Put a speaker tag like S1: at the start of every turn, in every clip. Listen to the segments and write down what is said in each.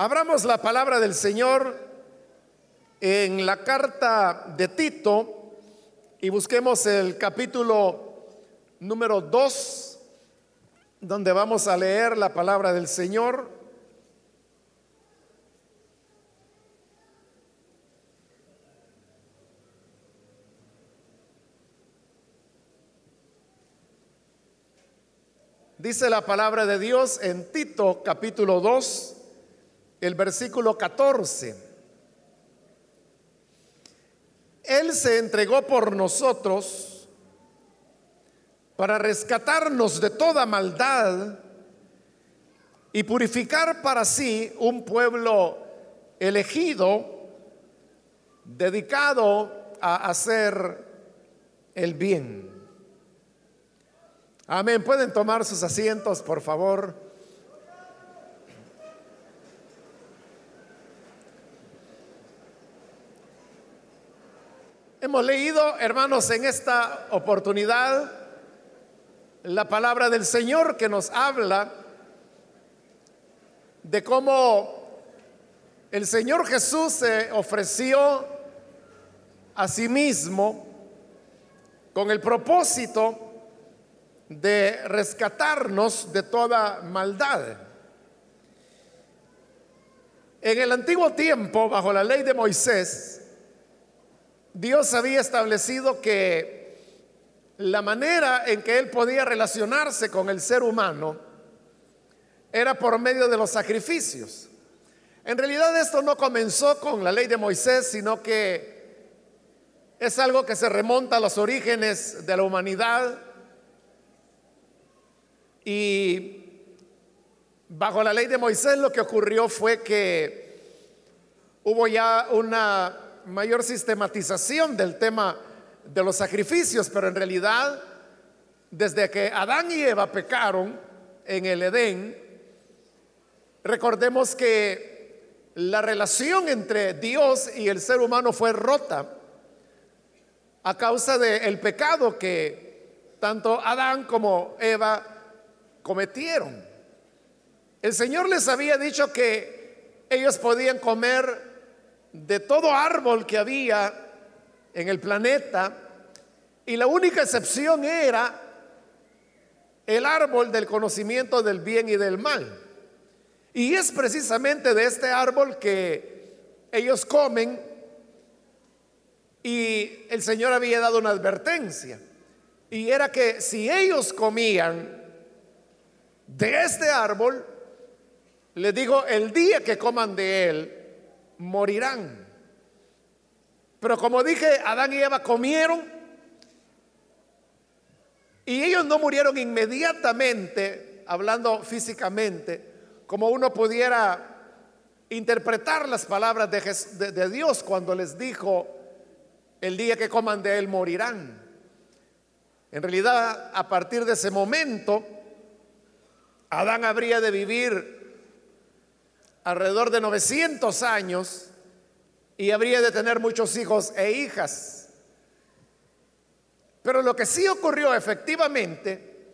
S1: Abramos la palabra del Señor en la carta de Tito y busquemos el capítulo número 2, donde vamos a leer la palabra del Señor. Dice la palabra de Dios en Tito capítulo 2, el versículo 14. Él se entregó por nosotros para rescatarnos de toda maldad y purificar para sí un pueblo elegido, dedicado a hacer el bien. Amén. Pueden tomar sus asientos, por favor. Hemos leído, hermanos, en esta oportunidad la palabra del Señor que nos habla de cómo el Señor Jesús se ofreció a sí mismo con el propósito de rescatarnos de toda maldad. En el antiguo tiempo, bajo la ley de Moisés, Dios había establecido que la manera en que él podía relacionarse con el ser humano era por medio de los sacrificios. En realidad esto no comenzó con la ley de Moisés, sino que es algo que se remonta a los orígenes de la humanidad y bajo la ley de Moisés lo que ocurrió fue que hubo ya una mayor sistematización del tema de los sacrificios, pero en realidad desde que Adán y Eva pecaron en el Edén, recordemos que la relación entre Dios y el ser humano fue rota a causa del pecado que tanto Adán como Eva cometieron. El Señor les había dicho que ellos podían comer de todo árbol que había en el planeta y la única excepción era el árbol del conocimiento del bien y del mal. Y es precisamente de este árbol que ellos comen y el Señor había dado una advertencia. Y era que si ellos comían de este árbol, le digo, el día que coman de él, morirán. Pero como dije, Adán y Eva comieron y ellos no murieron inmediatamente, hablando físicamente, como uno pudiera interpretar las palabras de, Dios cuando les dijo, el día que coman de él morirán. En realidad, a partir de ese momento, Adán habría de vivir alrededor de 900 años y habría de tener muchos hijos e hijas. Pero lo que sí ocurrió efectivamente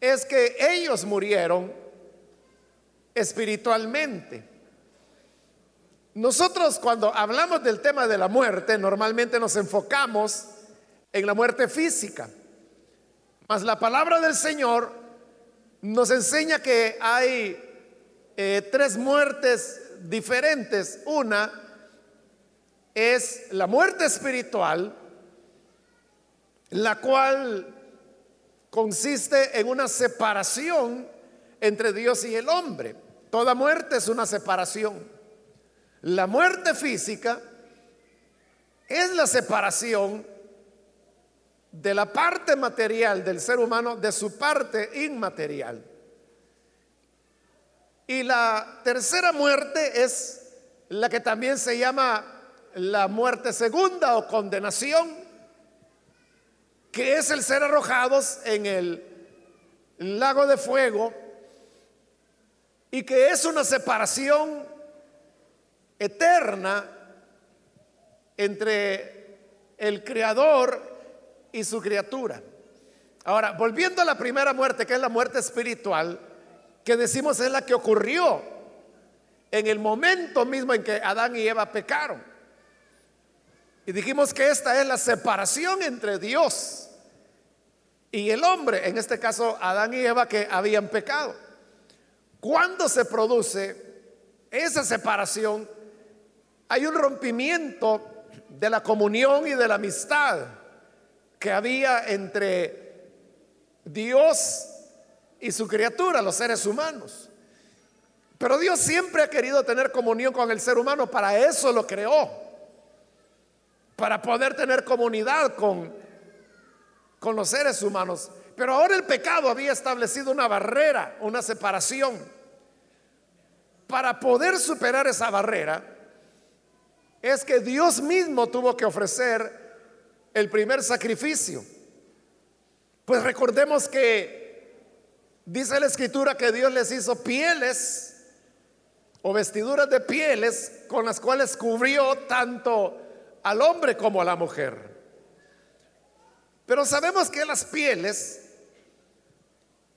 S1: es que ellos murieron espiritualmente. Nosotros cuando hablamos del tema de la muerte, normalmente nos enfocamos en la muerte física. Mas la palabra del Señor nos enseña que hay eh, tres muertes diferentes. Una es la muerte espiritual, la cual consiste en una separación entre Dios y el hombre. Toda muerte es una separación. La muerte física es la separación de la parte material del ser humano de su parte inmaterial. Y la tercera muerte es la que también se llama la muerte segunda o condenación, que es el ser arrojados en el lago de fuego y que es una separación eterna entre el creador y su criatura. Ahora, volviendo a la primera muerte, que es la muerte espiritual, que decimos es la que ocurrió en el momento mismo en que Adán y Eva pecaron. Y dijimos que esta es la separación entre Dios y el hombre, en este caso Adán y Eva que habían pecado. Cuando se produce esa separación, hay un rompimiento de la comunión y de la amistad que había entre Dios y su criatura, los seres humanos. Pero Dios siempre ha querido tener comunión con el ser humano, para eso lo creó, para poder tener comunidad con, con los seres humanos. Pero ahora el pecado había establecido una barrera, una separación. Para poder superar esa barrera, es que Dios mismo tuvo que ofrecer el primer sacrificio. Pues recordemos que dice la escritura que Dios les hizo pieles o vestiduras de pieles con las cuales cubrió tanto al hombre como a la mujer. Pero sabemos que las pieles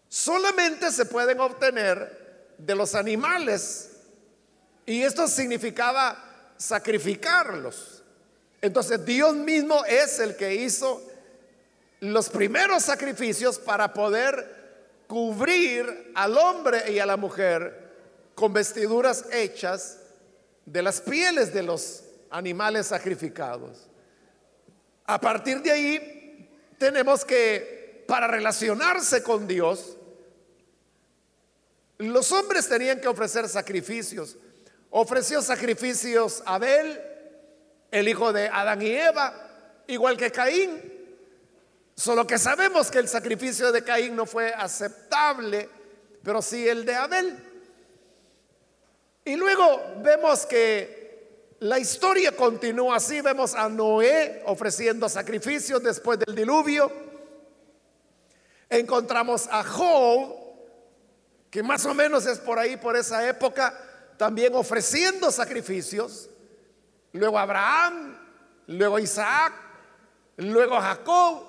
S1: solamente se pueden obtener de los animales y esto significaba sacrificarlos. Entonces Dios mismo es el que hizo los primeros sacrificios para poder cubrir al hombre y a la mujer con vestiduras hechas de las pieles de los animales sacrificados. A partir de ahí tenemos que, para relacionarse con Dios, los hombres tenían que ofrecer sacrificios. Ofreció sacrificios Abel, el hijo de Adán y Eva, igual que Caín. Solo que sabemos que el sacrificio de Caín no fue aceptable, pero sí el de Abel. Y luego vemos que la historia continúa así. Vemos a Noé ofreciendo sacrificios después del diluvio. Encontramos a Job, que más o menos es por ahí, por esa época, también ofreciendo sacrificios. Luego Abraham, luego Isaac, luego Jacob,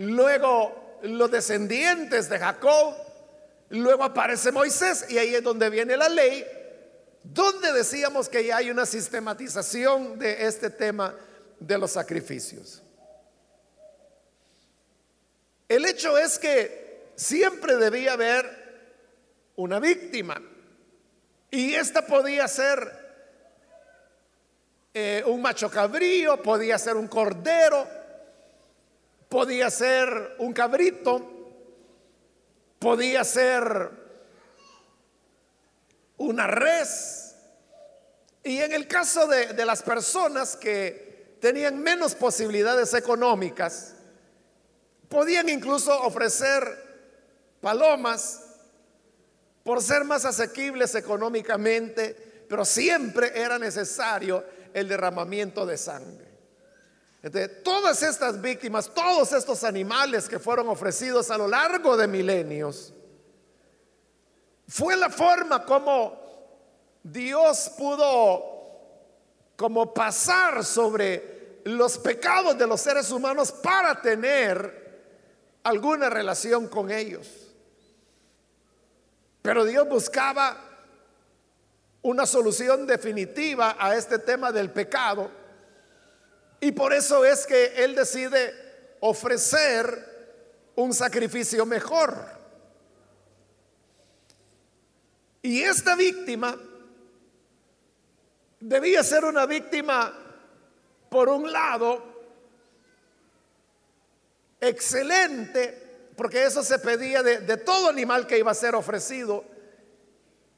S1: luego los descendientes de Jacob, luego aparece Moisés y ahí es donde viene la ley, donde decíamos que ya hay una sistematización de este tema de los sacrificios. El hecho es que siempre debía haber una víctima. Y esta podía ser eh, un macho cabrío, podía ser un cordero, podía ser un cabrito, podía ser una res. Y en el caso de, de las personas que tenían menos posibilidades económicas, podían incluso ofrecer palomas por ser más asequibles económicamente, pero siempre era necesario el derramamiento de sangre. Entonces, todas estas víctimas, todos estos animales que fueron ofrecidos a lo largo de milenios, fue la forma como Dios pudo como pasar sobre los pecados de los seres humanos para tener alguna relación con ellos. Pero Dios buscaba una solución definitiva a este tema del pecado. Y por eso es que Él decide ofrecer un sacrificio mejor. Y esta víctima debía ser una víctima, por un lado, excelente, porque eso se pedía de, todo animal que iba a ser ofrecido,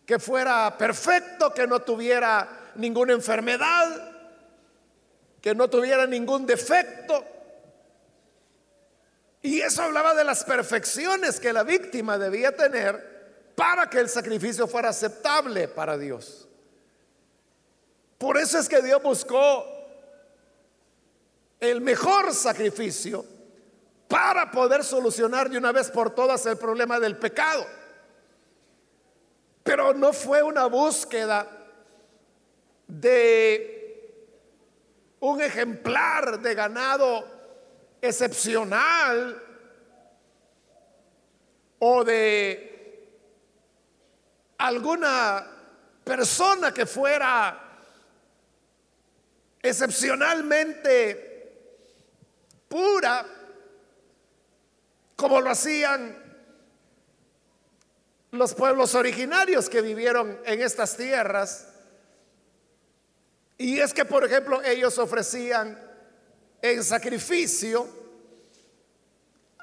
S1: que fuera perfecto, que no tuviera ninguna enfermedad, que no tuviera ningún defecto. Y eso hablaba de las perfecciones que la víctima debía tener para que el sacrificio fuera aceptable para Dios. Por eso es que Dios buscó el mejor sacrificio para poder solucionar de una vez por todas el problema del pecado. Pero no fue una búsqueda de un ejemplar de ganado excepcional o de alguna persona que fuera excepcionalmente pura, como lo hacían los pueblos originarios que vivieron en estas tierras. Y es que, por ejemplo, ellos ofrecían en sacrificio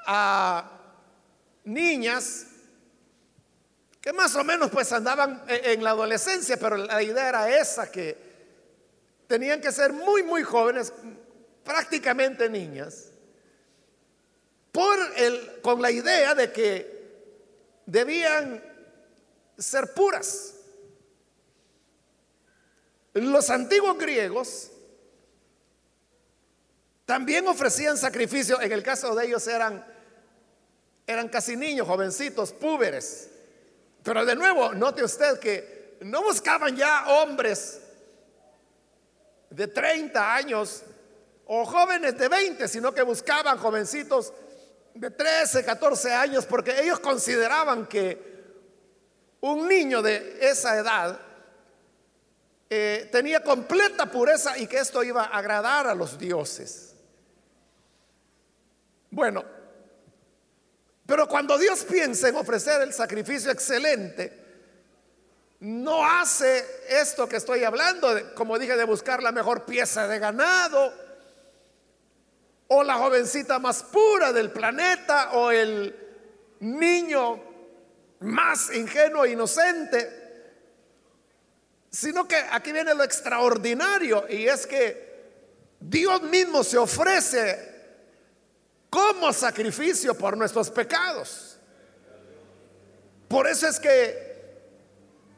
S1: a niñas que más o menos pues andaban en la adolescencia, pero la idea era esa, que tenían que ser muy, muy jóvenes, prácticamente niñas, por el, con la idea de que debían ser puras. Los antiguos griegos también ofrecían sacrificio, en el caso de ellos eran, eran casi niños, jovencitos, púberes. Pero de nuevo, note usted que no buscaban ya hombres de 30 años o jóvenes de 20, sino que buscaban jovencitos de 13, 14 años, porque ellos consideraban que un niño de esa edad eh, tenía completa pureza y que esto iba a agradar a los dioses. Bueno, pero cuando Dios piensa en ofrecer el sacrificio excelente, no hace esto que estoy hablando, como dije, de buscar la mejor pieza de ganado, o la jovencita más pura del planeta, o el niño más ingenuo e inocente, sino que aquí viene lo extraordinario y es que Dios mismo se ofrece como sacrificio por nuestros pecados. Por eso es que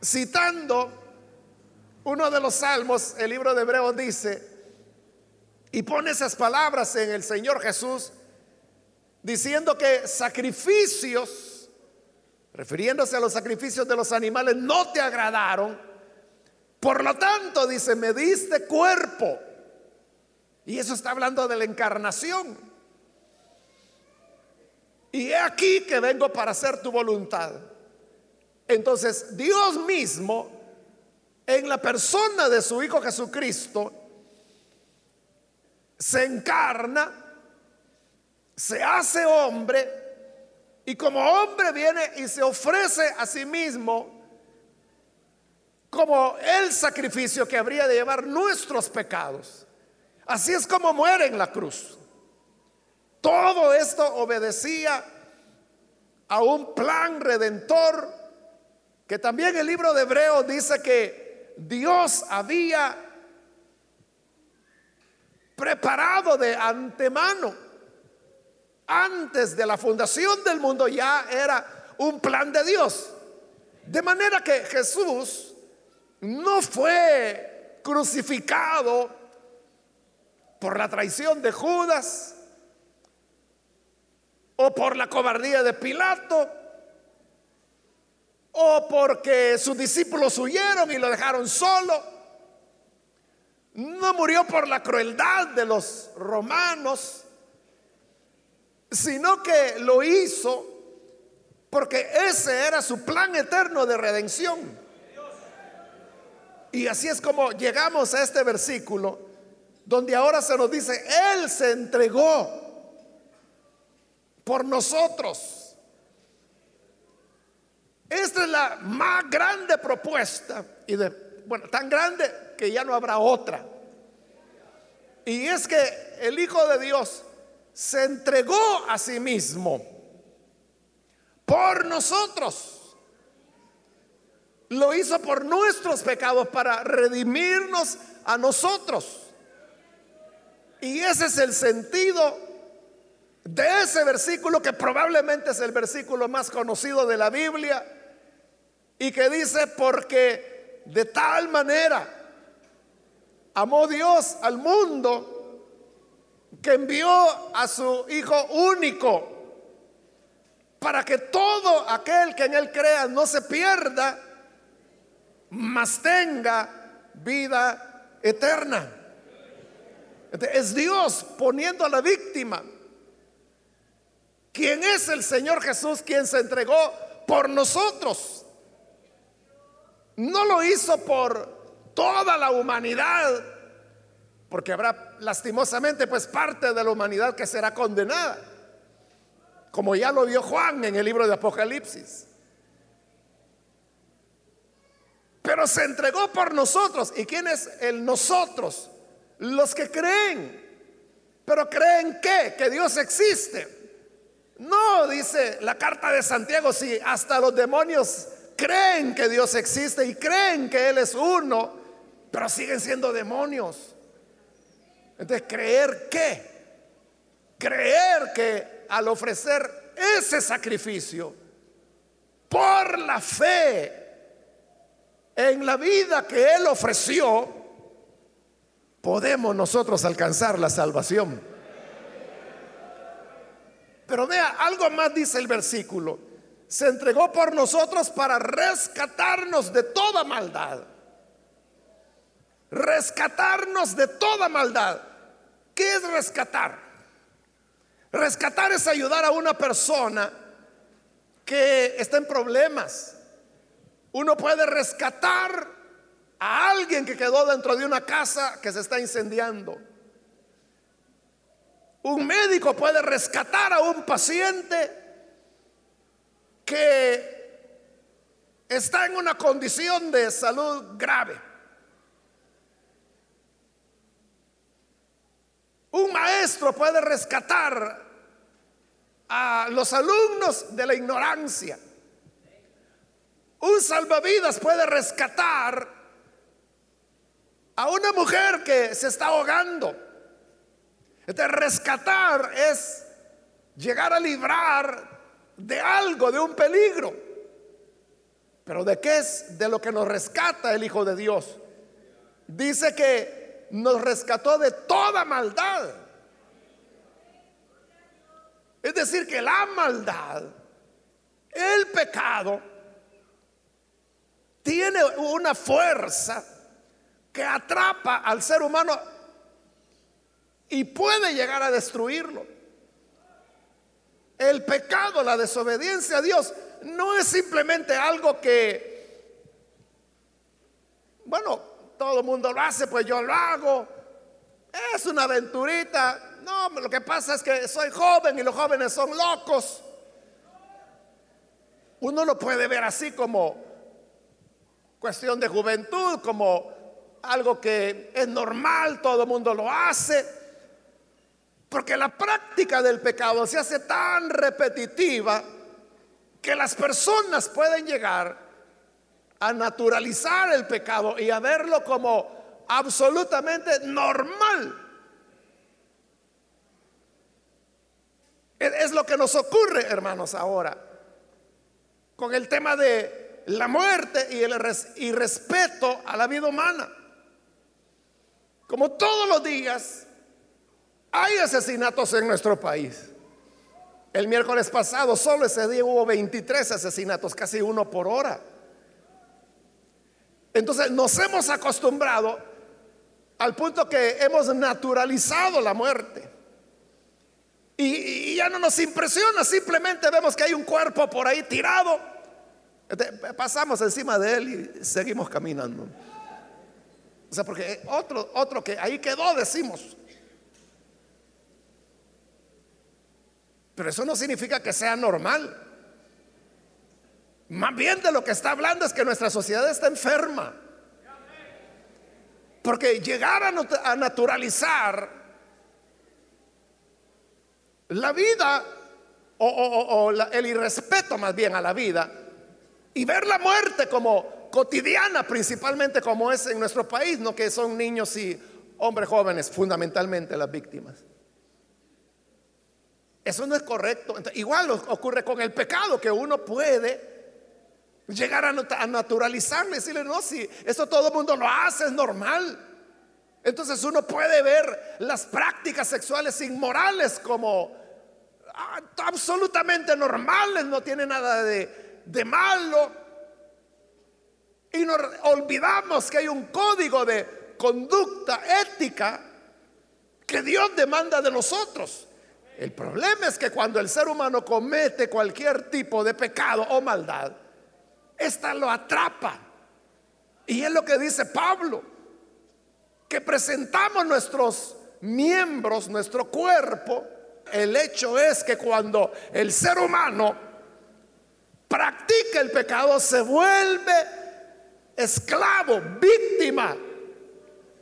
S1: citando uno de los salmos, el libro de Hebreos dice, y pone esas palabras en el Señor Jesús, diciendo que sacrificios, refiriéndose a los sacrificios de los animales, no te agradaron por lo tanto, dice, me diste cuerpo. Y eso está hablando de la encarnación. Y he aquí que vengo para hacer tu voluntad. Entonces, Dios mismo, en la persona de su Hijo Jesucristo, se encarna, se hace hombre, y como hombre viene y se ofrece a sí mismo el sacrificio que habría de llevar nuestros pecados. Así es como muere en la cruz. Todo esto obedecía a un plan redentor que también el libro de Hebreos dice que Dios había preparado de antemano. Antes de la fundación del mundo ya era un plan de Dios. De manera que Jesús no fue crucificado por la traición de Judas o por la cobardía de Pilato o porque sus discípulos huyeron y lo dejaron solo. No murió por la crueldad de los romanos, sino que lo hizo porque ese era su plan eterno de redención. Y así es como llegamos a este versículo, donde ahora se nos dice, Él se entregó por nosotros. Esta es la más grande propuesta, y de, bueno, tan grande que ya no habrá otra. Y es que el Hijo de Dios se entregó a sí mismo por nosotros. Lo hizo por nuestros pecados para redimirnos a nosotros. Y ese es el sentido de ese versículo que probablemente es el versículo más conocido de la Biblia y que dice, porque de tal manera amó Dios al mundo que envió a su Hijo único para que todo aquel que en él crea no se pierda, mas tenga vida eterna. Es Dios poniendo a la víctima, quien es el Señor Jesús, quien se entregó por nosotros. no lo hizo por toda la humanidad, porque habrá lastimosamente pues parte de la humanidad que será condenada, como ya lo vio Juan en el libro de Apocalipsis. Pero se entregó por nosotros. ¿Y quién es el nosotros? Los que creen. Pero creen que, que Dios existe. No, dice la carta de Santiago, si hasta los demonios creen que Dios existe y creen que Él es uno, pero siguen siendo demonios. Entonces, creer que, creer que al ofrecer ese sacrificio por la fe en la vida que Él ofreció, podemos nosotros alcanzar la salvación. Pero vea, algo más dice el versículo. Se entregó por nosotros para rescatarnos de toda maldad. Rescatarnos de toda maldad. ¿Qué es rescatar? Rescatar es ayudar a una persona que está en problemas. Uno puede rescatar a alguien que quedó dentro de una casa que se está incendiando. Un médico puede rescatar a un paciente que está en una condición de salud grave. Un maestro puede rescatar a los alumnos de la ignorancia. Un salvavidas puede rescatar a una mujer que se está ahogando. Este rescatar es llegar a librar de algo, de un peligro. Pero ¿de qué es? De lo que nos rescata el Hijo de Dios. Dice que nos rescató de toda maldad. Es decir, que la maldad, el pecado, tiene una fuerza que atrapa al ser humano y puede llegar a destruirlo. El pecado, la desobediencia a Dios, no es simplemente algo que, bueno, todo el mundo lo hace, pues yo lo hago. Es una aventurita. No, lo que pasa es que soy joven y los jóvenes son locos. Uno lo puede ver así como cuestión de juventud, como algo que es normal, todo el mundo lo hace. Porque la práctica del pecado se hace tan repetitiva que las personas pueden llegar a naturalizar el pecado y a verlo como absolutamente normal. Es lo que nos ocurre, hermanos, ahora, con el tema de la muerte y el irrespeto a la vida humana. Como todos los días hay asesinatos en nuestro país. El miércoles pasado, solo ese día hubo 23 asesinatos, casi uno por hora. Entonces nos hemos acostumbrado al punto que hemos naturalizado la muerte. Y, ya no nos impresiona, simplemente vemos que hay un cuerpo por ahí tirado. Pasamos encima de él y seguimos caminando. O sea, porque otro, otro que ahí quedó, decimos, Pero eso no significa que sea normal. Más bien de lo que está hablando es que nuestra sociedad está enferma. Porque llegar a, naturalizar la vida o, el irrespeto más bien a la vida y ver la muerte como cotidiana, principalmente como es en nuestro país, no que son niños y hombres jóvenes fundamentalmente las víctimas. Eso no es correcto. igual ocurre con el pecado, que uno puede llegar a naturalizarlo y decirle, no, si eso todo el mundo lo hace, es normal. Entonces uno puede ver las prácticas sexuales inmorales como ah, absolutamente normales, no tiene nada de, de malo. Y nos olvidamos que hay un código de conducta ética que Dios demanda de nosotros. El problema es que cuando el ser humano comete cualquier tipo de pecado o maldad, esta lo atrapa Y es lo que dice Pablo, que presentamos nuestros miembros, nuestro cuerpo. El hecho es que cuando el ser humano practica el pecado, se vuelve esclavo, víctima.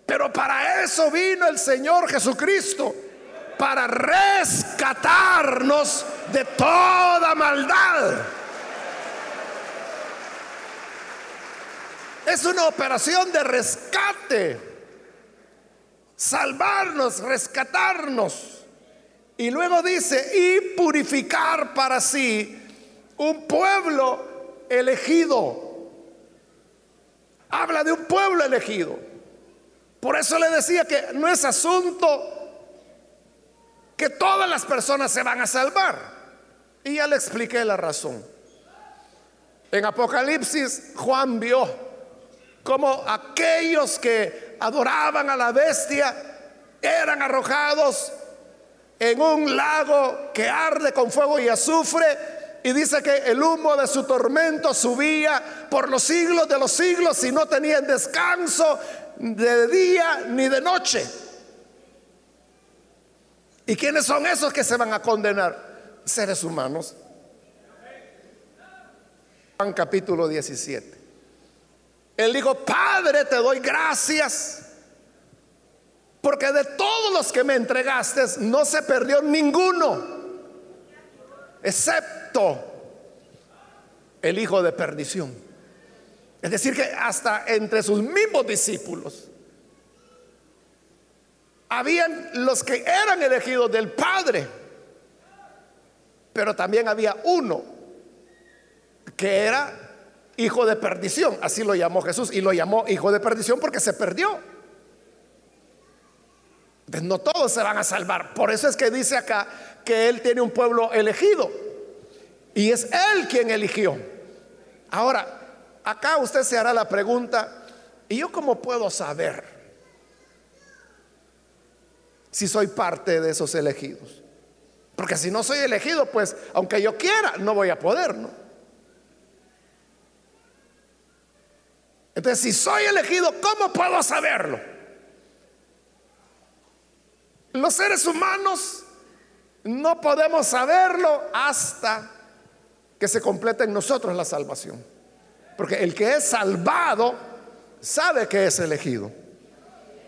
S1: Pero para eso vino el Señor Jesucristo, para rescatarnos de toda maldad. Es una operación de rescate. Salvarnos, rescatarnos. Y luego dice, y purificar para sí un pueblo elegido. Habla de un pueblo elegido. Por eso le decía que no es asunto que todas las personas se van a salvar. Y ya le expliqué la razón. En Apocalipsis Juan vio como aquellos que adoraban a la bestia eran arrojados en un lago que arde con fuego y azufre. Y dice que el humo de su tormento subía por los siglos de los siglos y no tenían descanso de día ni de noche. ¿Y quiénes son esos que se van a condenar? Seres humanos. Juan capítulo 17. Él dijo, Padre, te doy gracias. Porque de todos los que me entregaste no se perdió ninguno, excepto el hijo de perdición. Es decir, que hasta entre sus mismos discípulos habían los que eran elegidos del Padre, pero también había uno que era hijo de perdición. Así lo llamó Jesús. Y lo llamó hijo de perdición porque se perdió. no todos se van a salvar. Por eso es que dice acá que Él tiene un pueblo elegido. Y es Él quien eligió. Ahora, acá usted se hará la pregunta, ¿y yo cómo puedo saber si soy parte de esos elegidos? Porque si no soy elegido, pues aunque yo quiera, no voy a poder, ¿no? Entonces, si soy elegido, ¿cómo puedo saberlo? Los seres humanos no podemos saberlo hasta que se complete en nosotros la salvación. Porque el que es salvado sabe que es elegido.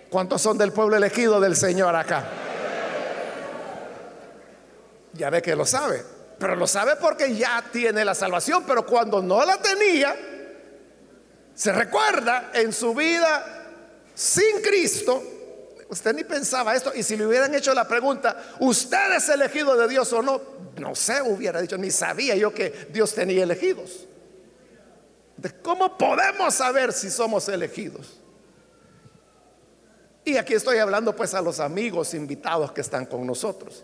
S1: ¿Cuántos son del pueblo elegido del Señor acá? Ya ve que lo sabe, pero lo sabe porque ya tiene la salvación, pero cuando no la tenía, se recuerda en su vida sin Cristo, usted ni pensaba esto, y si le hubieran hecho la pregunta, ¿usted es elegido de Dios o no? No sé, hubiera dicho, ni sabía yo que Dios tenía elegidos. ¿De cómo podemos saber si somos elegidos? Y aquí estoy hablando pues a los amigos invitados que están con nosotros.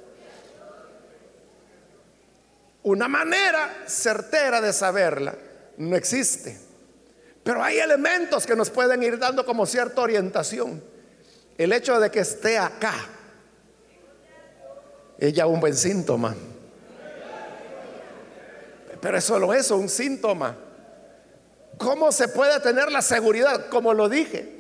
S1: Una manera certera de saberla no existe. Pero hay elementos que nos pueden ir dando como cierta orientación. El hecho de que esté acá es ya un buen síntoma. Pero eso solo eso, un síntoma. ¿Cómo se puede tener la seguridad? Como lo dije.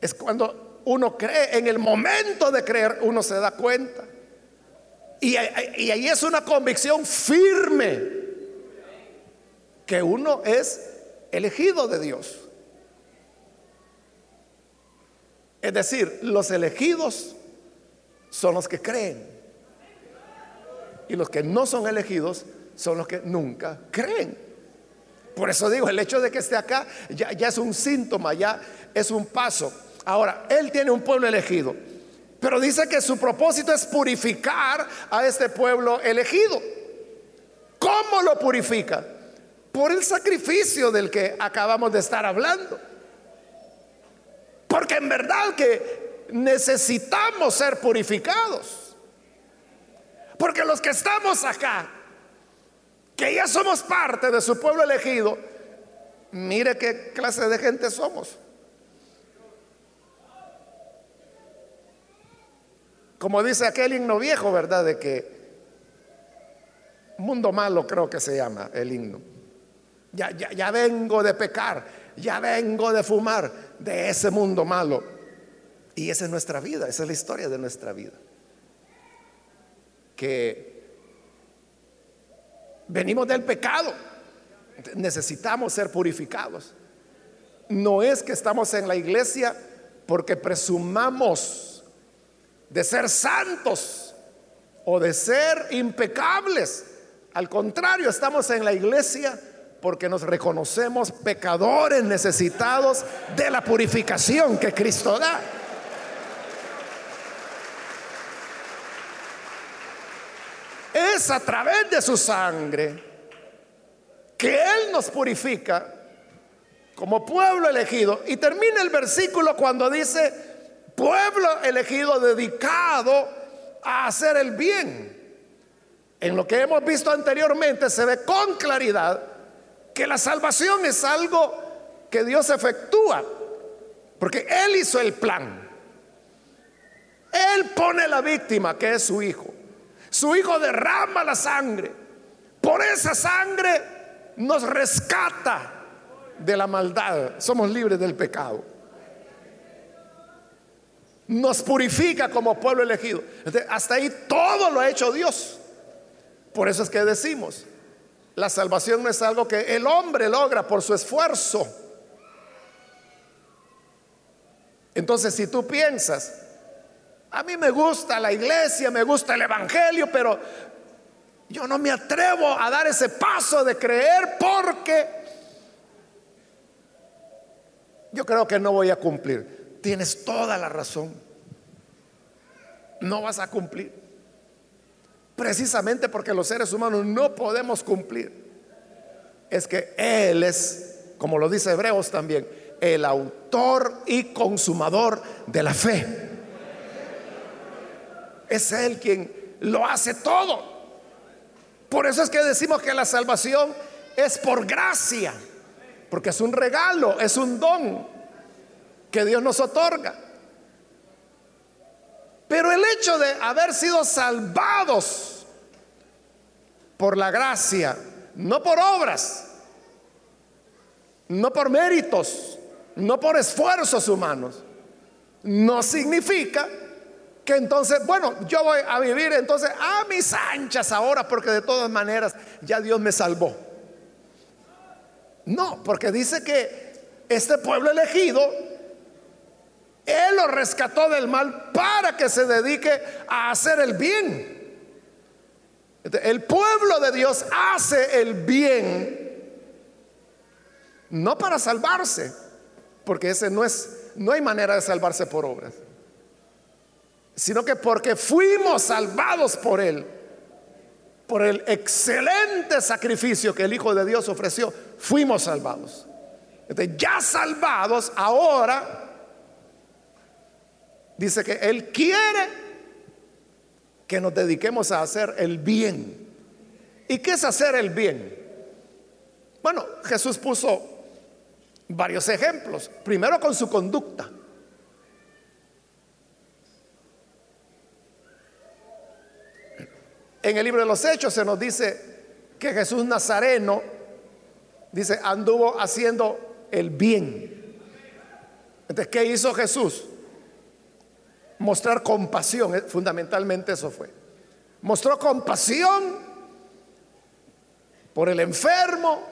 S1: Es cuando uno cree, en el momento de creer, uno se da cuenta. Y, y ahí es una convicción firme que uno es elegido de Dios. Es decir, los elegidos son los que creen. Y los que no son elegidos son los que nunca creen. Por eso digo, el hecho de que esté acá ya, ya es un síntoma, ya es un paso. Ahora, Él tiene un pueblo elegido, pero dice que su propósito es purificar a este pueblo elegido. ¿Cómo lo purifica? por el sacrificio del que acabamos de estar hablando. Porque en verdad que necesitamos ser purificados. Porque los que estamos acá, que ya somos parte de su pueblo elegido, mire qué clase de gente somos. Como dice aquel himno viejo, ¿verdad? De que mundo malo creo que se llama el himno Ya, ya, ya vengo de pecar, ya vengo de fumar de ese mundo malo. Y esa es nuestra vida, esa es la historia de nuestra vida. Que venimos del pecado, necesitamos ser purificados. No es que estamos en la iglesia porque presumamos de ser santos o de ser impecables. Al contrario, estamos en la iglesia porque nos reconocemos pecadores necesitados de la purificación que Cristo da. Es a través de su sangre que Él nos purifica como pueblo elegido. Y termina el versículo cuando dice, pueblo elegido dedicado a hacer el bien. En lo que hemos visto anteriormente se ve con claridad que la salvación es algo que Dios efectúa, porque Él hizo el plan. Él pone la víctima, que es su hijo. Su hijo derrama la sangre. Por esa sangre nos rescata de la maldad. Somos libres del pecado. Nos purifica como pueblo elegido. hasta ahí todo lo ha hecho Dios. Por eso es que decimos, la salvación no es algo que el hombre logra por su esfuerzo. Entonces, si tú piensas, a mí me gusta la iglesia, me gusta el evangelio, pero yo no me atrevo a dar ese paso de creer porque yo creo que no voy a cumplir. Tienes toda la razón. No vas a cumplir. Precisamente porque los seres humanos no podemos cumplir. Es que Él es, como lo dice Hebreos también, el autor y consumador de la fe. Es Él quien lo hace todo. Por eso es que decimos que la salvación es por gracia, porque es un regalo, es un don que Dios nos otorga. Pero el hecho de haber sido salvados por la gracia, no por obras, no por méritos, no por esfuerzos humanos, no significa que entonces, bueno, yo voy a vivir entonces a mis anchas ahora porque de todas maneras ya Dios me salvó. No, porque dice que este pueblo elegido él lo rescató del mal para que se dedique a hacer el bien. El pueblo de Dios hace el bien no para salvarse, porque ese no es no hay manera de salvarse por obras, sino que porque fuimos salvados por él, por el excelente sacrificio que el Hijo de Dios ofreció, fuimos salvados. Ya salvados, ahora Dice que Él quiere que nos dediquemos a hacer el bien. ¿Y qué es hacer el bien? Bueno, Jesús puso varios ejemplos. Primero con su conducta. En el libro de los Hechos se nos dice que Jesús Nazareno, dice, anduvo haciendo el bien. Entonces, ¿qué hizo Jesús? Mostrar compasión, eh, fundamentalmente eso fue. Mostró compasión por el enfermo,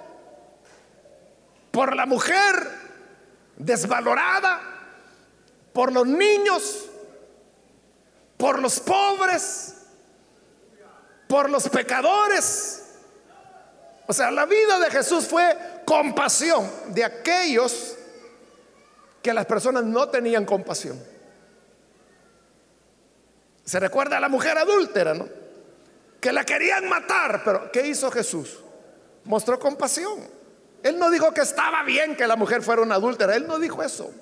S1: por la mujer desvalorada, por los niños, por los pobres, por los pecadores. O sea, la vida de Jesús fue compasión de aquellos que las personas no tenían compasión. Se recuerda a la mujer adúltera, ¿no? Que la querían matar, pero ¿qué hizo Jesús? Mostró compasión. Él no dijo que estaba bien que la mujer fuera una adúltera, él no dijo eso.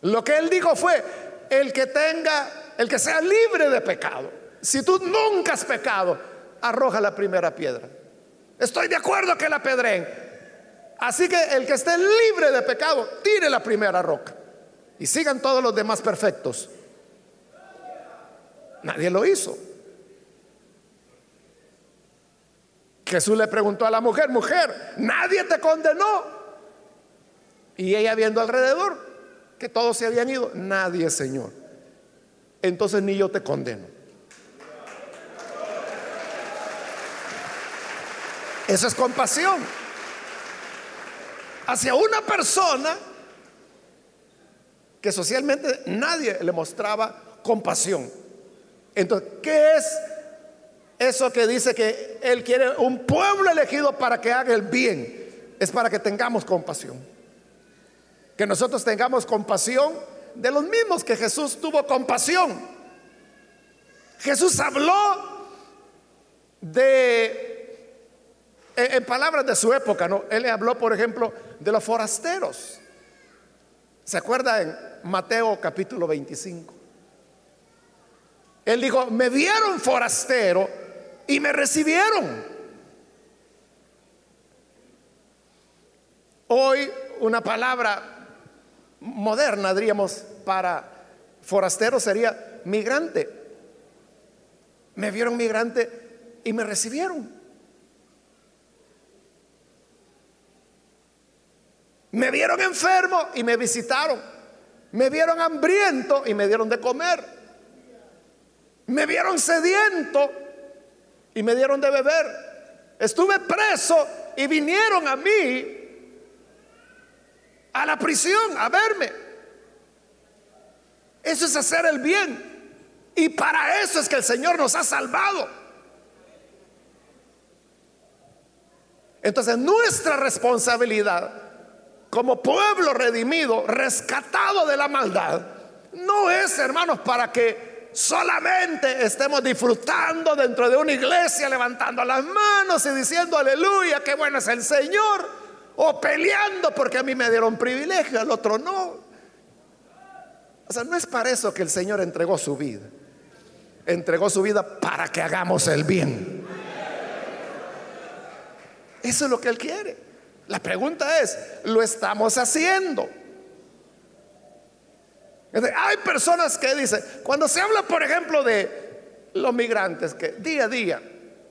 S1: Lo que él dijo fue, el que tenga, el que sea libre de pecado. Si tú nunca has pecado, arroja la primera piedra. Estoy de acuerdo que la pedreen. Así que el que esté libre de pecado, tire la primera roca. Y sigan todos los demás perfectos. Nadie lo hizo. Jesús le preguntó a la mujer, mujer, nadie te condenó. Y ella viendo alrededor, que todos se habían ido, nadie, Señor. Entonces ni yo te condeno. Eso es compasión. Hacia una persona que socialmente nadie le mostraba compasión. Entonces, ¿qué es eso que dice que Él quiere un pueblo elegido para que haga el bien? Es para que tengamos compasión. Que nosotros tengamos compasión de los mismos que Jesús tuvo compasión. Jesús habló de, en palabras de su época, ¿no? Él le habló, por ejemplo, de los forasteros. ¿Se acuerda en Mateo capítulo 25? Él dijo, me vieron forastero y me recibieron. Hoy una palabra moderna, diríamos, para forastero sería migrante. Me vieron migrante y me recibieron. Me vieron enfermo y me visitaron. Me vieron hambriento y me dieron de comer. Me vieron sediento y me dieron de beber. Estuve preso y vinieron a mí a la prisión a verme. Eso es hacer el bien. Y para eso es que el Señor nos ha salvado. Entonces nuestra responsabilidad como pueblo redimido, rescatado de la maldad, no es, hermanos, para que solamente estemos disfrutando dentro de una iglesia, levantando las manos y diciendo aleluya, qué bueno es el Señor, o peleando porque a mí me dieron privilegio, al otro no. O sea, no es para eso que el Señor entregó su vida. Entregó su vida para que hagamos el bien. Eso es lo que Él quiere. La pregunta es, ¿lo estamos haciendo? Hay personas que dicen, cuando se habla, por ejemplo, de los migrantes, que día a día,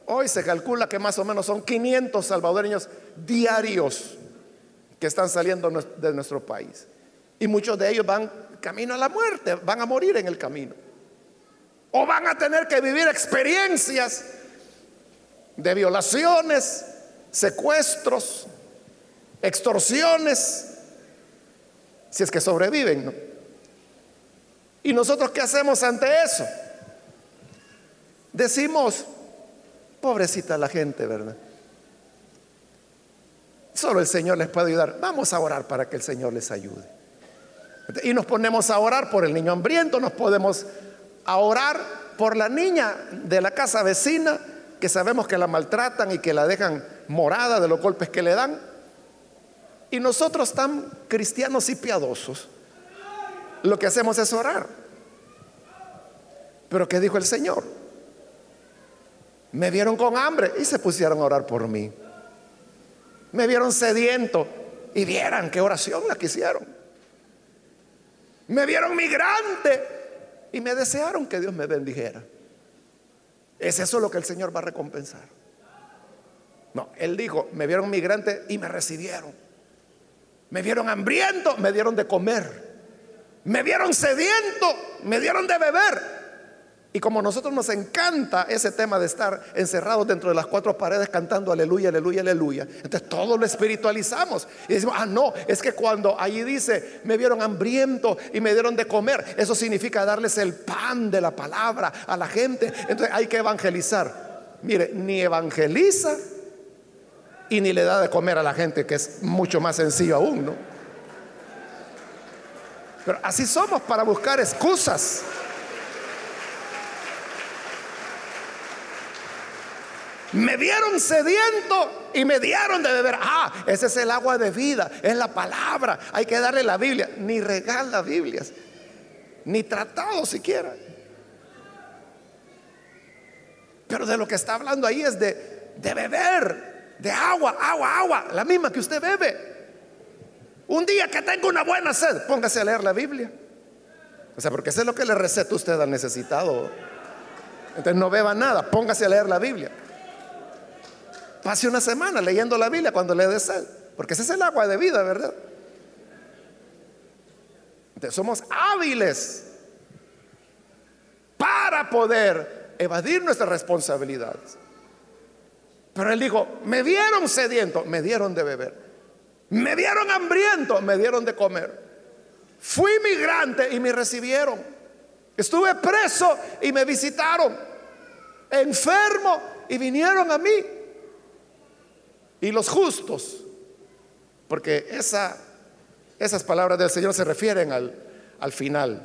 S1: hoy se calcula que más o menos son 500 salvadoreños diarios que están saliendo de nuestro país. Y muchos de ellos van camino a la muerte, van a morir en el camino. O van a tener que vivir experiencias de violaciones, secuestros, extorsiones, si es que sobreviven. ¿Y nosotros qué hacemos ante eso? Decimos, pobrecita la gente, ¿verdad? Solo el Señor les puede ayudar. Vamos a orar para que el Señor les ayude. Y nos ponemos a orar por el niño hambriento, nos podemos a orar por la niña de la casa vecina que sabemos que la maltratan y que la dejan morada de los golpes que le dan. Y nosotros tan cristianos y piadosos, lo que hacemos es orar. Pero ¿qué dijo el Señor? Me vieron con hambre y se pusieron a orar por mí. Me vieron sediento y vieran qué oración la que hicieron. Me vieron migrante y me desearon que Dios me bendijera. ¿Es eso lo que el Señor va a recompensar? No, Él dijo, me vieron migrante y me recibieron. Me vieron hambriento, me dieron de comer. Me vieron sediento, me dieron de beber. Y como a nosotros nos encanta ese tema de estar encerrados dentro de las cuatro paredes cantando aleluya, aleluya, aleluya, entonces todo lo espiritualizamos y decimos, ah, no, es que cuando allí dice, me vieron hambriento y me dieron de comer, eso significa darles el pan de la palabra a la gente. Entonces hay que evangelizar. Mire, ni evangeliza y ni le da de comer a la gente, que es mucho más sencillo aún, ¿no? Pero así somos para buscar excusas. Me dieron sediento y me dieron de beber. Ah, ese es el agua de vida, es la palabra. Hay que darle la Biblia. Ni regala Biblias, ni tratado siquiera. Pero de lo que está hablando ahí es de, de beber de agua, agua, agua, la misma que usted bebe. Un día que tenga una buena sed, póngase a leer la Biblia. O sea, porque eso es lo que le receta usted al necesitado. Entonces no beba nada, póngase a leer la Biblia. pase una semana leyendo la Biblia cuando le des sed, porque ese es el agua de vida, ¿verdad? Entonces somos hábiles para poder evadir nuestras responsabilidades. Pero él dijo, me vieron sediento, me dieron de beber. Me vieron hambriento, me dieron de comer. Fui migrante y me recibieron. Estuve preso y me visitaron. Enfermo y vinieron a mí. Y los justos, porque esa, esas palabras del Señor se refieren al, al final.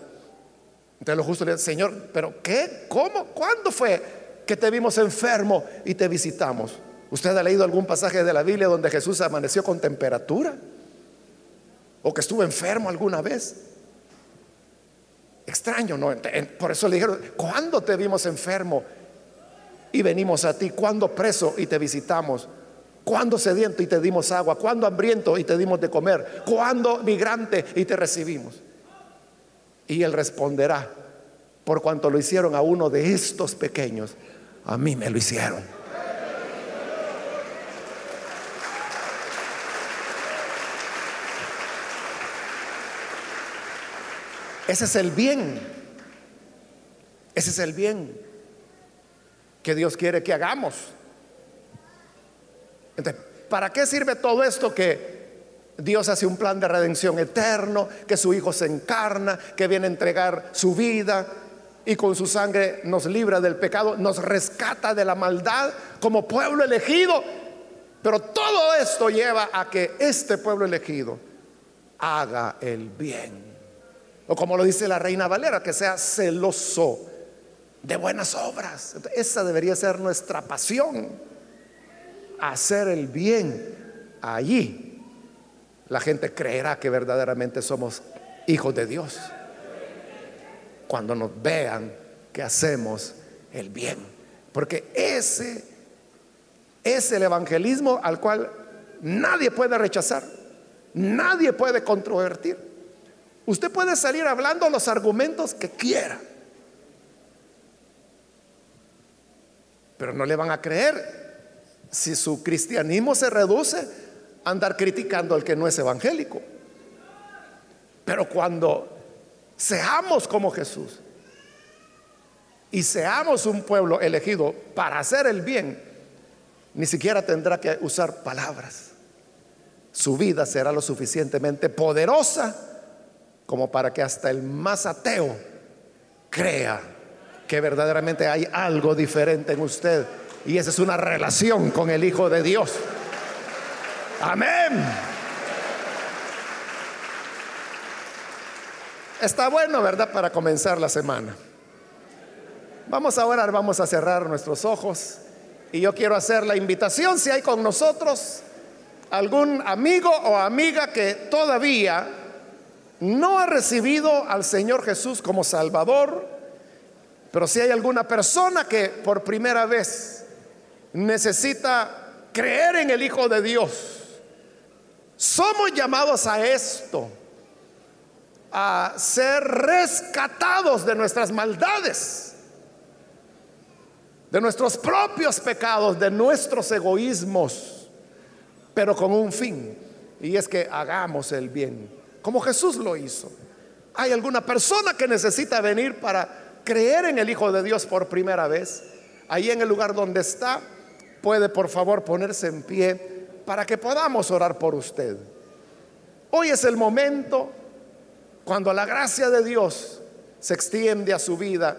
S1: Entonces los justos le dicen, Señor, pero ¿qué? ¿Cómo? ¿Cuándo fue que te vimos enfermo y te visitamos? ¿Usted ha leído algún pasaje de la Biblia donde Jesús amaneció con temperatura? ¿O que estuvo enfermo alguna vez? Extraño, ¿no? Por eso le dijeron, ¿cuándo te vimos enfermo y venimos a ti? ¿Cuándo preso y te visitamos? ¿Cuándo sediento y te dimos agua? ¿Cuándo hambriento y te dimos de comer? ¿Cuándo migrante y te recibimos? Y él responderá, por cuanto lo hicieron a uno de estos pequeños, a mí me lo hicieron. Ese es el bien. Ese es el bien que Dios quiere que hagamos. Entonces, ¿para qué sirve todo esto que Dios hace un plan de redención eterno, que su Hijo se encarna, que viene a entregar su vida y con su sangre nos libra del pecado, nos rescata de la maldad como pueblo elegido. Pero todo esto lleva a que este pueblo elegido haga el bien. O como lo dice la reina Valera, que sea celoso de buenas obras. Esa debería ser nuestra pasión, hacer el bien allí la gente creerá que verdaderamente somos hijos de Dios. Cuando nos vean que hacemos el bien. Porque ese es el evangelismo al cual nadie puede rechazar, nadie puede controvertir. Usted puede salir hablando los argumentos que quiera, pero no le van a creer si su cristianismo se reduce andar criticando al que no es evangélico. Pero cuando seamos como Jesús y seamos un pueblo elegido para hacer el bien, ni siquiera tendrá que usar palabras. Su vida será lo suficientemente poderosa como para que hasta el más ateo crea que verdaderamente hay algo diferente en usted. Y esa es una relación con el Hijo de Dios. Amén. Está bueno, ¿verdad? Para comenzar la semana. Vamos a orar, vamos a cerrar nuestros ojos. Y yo quiero hacer la invitación, si hay con nosotros algún amigo o amiga que todavía no ha recibido al Señor Jesús como Salvador, pero si hay alguna persona que por primera vez necesita creer en el Hijo de Dios, somos llamados a esto, a ser rescatados de nuestras maldades, de nuestros propios pecados, de nuestros egoísmos, pero con un fin, y es que hagamos el bien, como Jesús lo hizo. ¿Hay alguna persona que necesita venir para creer en el Hijo de Dios por primera vez? Ahí en el lugar donde está, puede por favor ponerse en pie para que podamos orar por usted. Hoy es el momento cuando la gracia de Dios se extiende a su vida.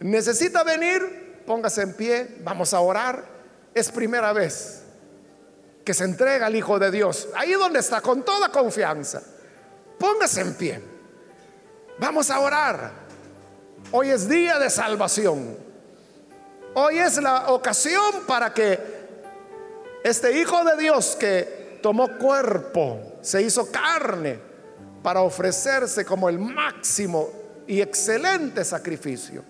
S1: Necesita venir, póngase en pie, vamos a orar. Es primera vez que se entrega al Hijo de Dios. Ahí donde está, con toda confianza. Póngase en pie. Vamos a orar. Hoy es día de salvación. Hoy es la ocasión para que este Hijo de Dios que tomó cuerpo, se hizo carne para ofrecerse como el máximo y excelente sacrificio.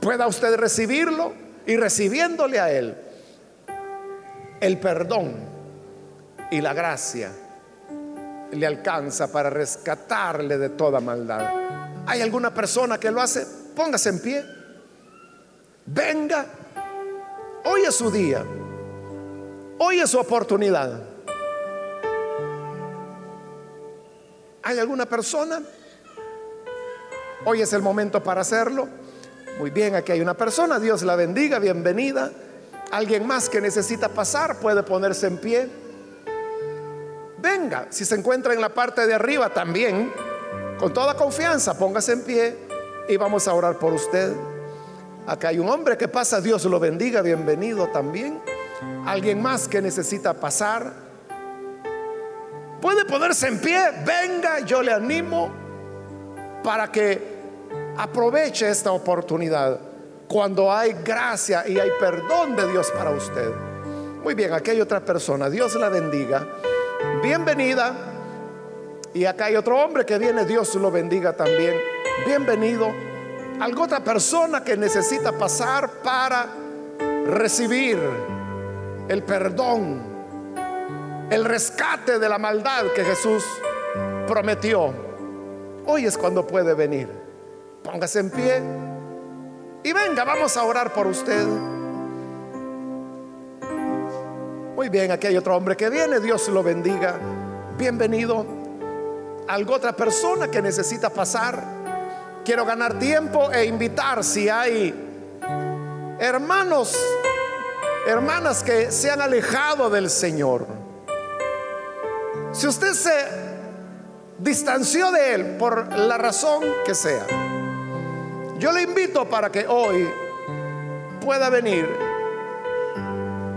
S1: Pueda usted recibirlo y recibiéndole a Él el perdón y la gracia le alcanza para rescatarle de toda maldad. ¿Hay alguna persona que lo hace? Póngase en pie. venga. Hoy es su día. Hoy es su oportunidad. ¿Hay alguna persona? Hoy es el momento para hacerlo. Muy bien, aquí hay una persona. Dios la bendiga, bienvenida. Alguien más que necesita pasar puede ponerse en pie. Venga, si se encuentra en la parte de arriba también, con toda confianza, póngase en pie y vamos a orar por usted. Acá hay un hombre que pasa, Dios lo bendiga, bienvenido también. Alguien más que necesita pasar. Puede ponerse en pie, venga, yo le animo para que aproveche esta oportunidad cuando hay gracia y hay perdón de Dios para usted. Muy bien, aquí hay otra persona, Dios la bendiga bienvenida. Y acá hay otro hombre que viene, Dios lo bendiga también. Bienvenido. Algo otra persona que necesita pasar para recibir el perdón, el rescate de la maldad que Jesús prometió. Hoy es cuando puede venir. Póngase en pie y venga, vamos a orar por usted. Muy bien, aquí hay otro hombre que viene, Dios lo bendiga. Bienvenido. Algo otra persona que necesita pasar. Quiero ganar tiempo e invitar si hay hermanos, hermanas que se han alejado del Señor. Si usted se distanció de Él por la razón que sea, yo le invito para que hoy pueda venir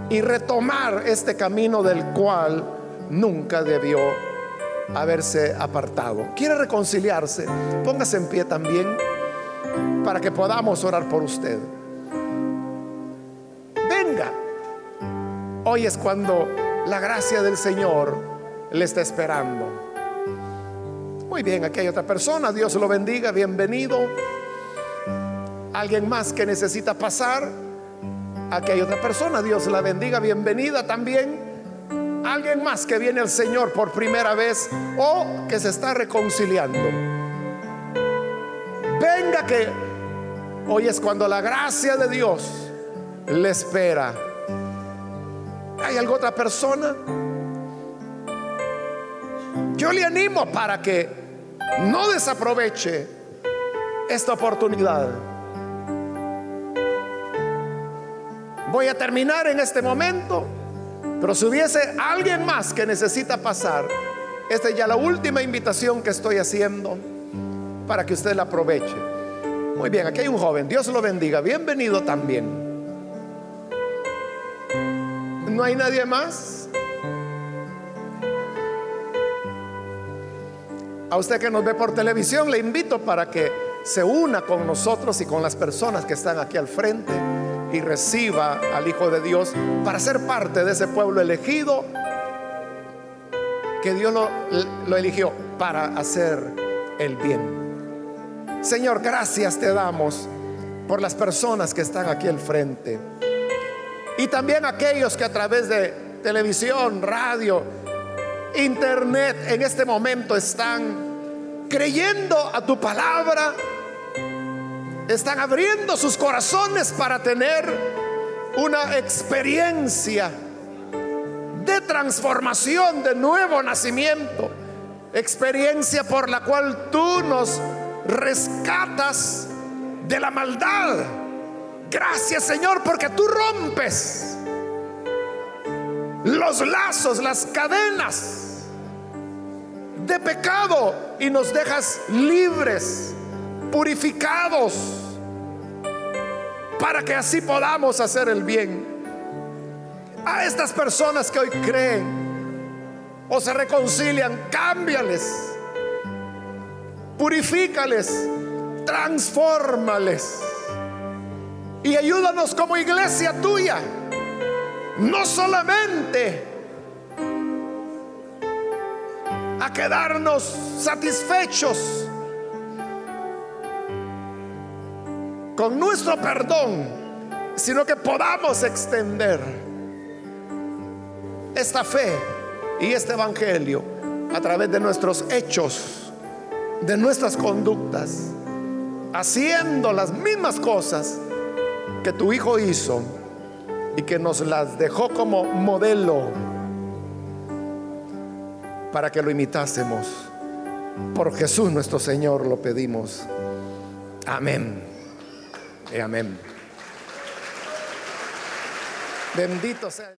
S1: y retomar este camino del cual nunca debió haberse apartado. ¿Quiere reconciliarse? Póngase en pie también para que podamos orar por usted. Venga. Hoy es cuando la gracia del Señor le está esperando. Muy bien, aquí hay otra persona. Dios lo bendiga. Bienvenido. Alguien más que necesita pasar. Aquí hay otra persona, Dios la bendiga, bienvenida también. Alguien más que viene al Señor por primera vez o que se está reconciliando. Venga que hoy es cuando la gracia de Dios le espera. ¿Hay alguna otra persona? Yo le animo para que no desaproveche esta oportunidad. Voy a terminar en este momento, pero si hubiese alguien más que necesita pasar, esta es ya la última invitación que estoy haciendo para que usted la aproveche. Muy bien, aquí hay un joven, Dios lo bendiga, bienvenido también. ¿No hay nadie más? A usted que nos ve por televisión, le invito para que se una con nosotros y con las personas que están aquí al frente y reciba al Hijo de Dios para ser parte de ese pueblo elegido que Dios lo, eligió para hacer el bien. Señor, gracias te damos por las personas que están aquí al frente. Y también aquellos que a través de televisión, radio, internet en este momento están creyendo a tu palabra están abriendo sus corazones para tener una experiencia de transformación, de nuevo nacimiento, experiencia por la cual tú nos rescatas de la maldad. Gracias Señor porque tú rompes los lazos, las cadenas de pecado y nos dejas libres purificados, para que así podamos hacer el bien. A estas personas que hoy creen o se reconcilian, cámbiales, purifícales, transfórmales y ayúdanos como iglesia tuya, no solamente a quedarnos satisfechos con nuestro perdón, sino que podamos extender esta fe y este evangelio a través de nuestros hechos, de nuestras conductas, haciendo las mismas cosas que tu Hijo hizo y que nos las dejó como modelo para que lo imitásemos. Por Jesús nuestro Señor lo pedimos. Amén. Y amén. Bendito sea.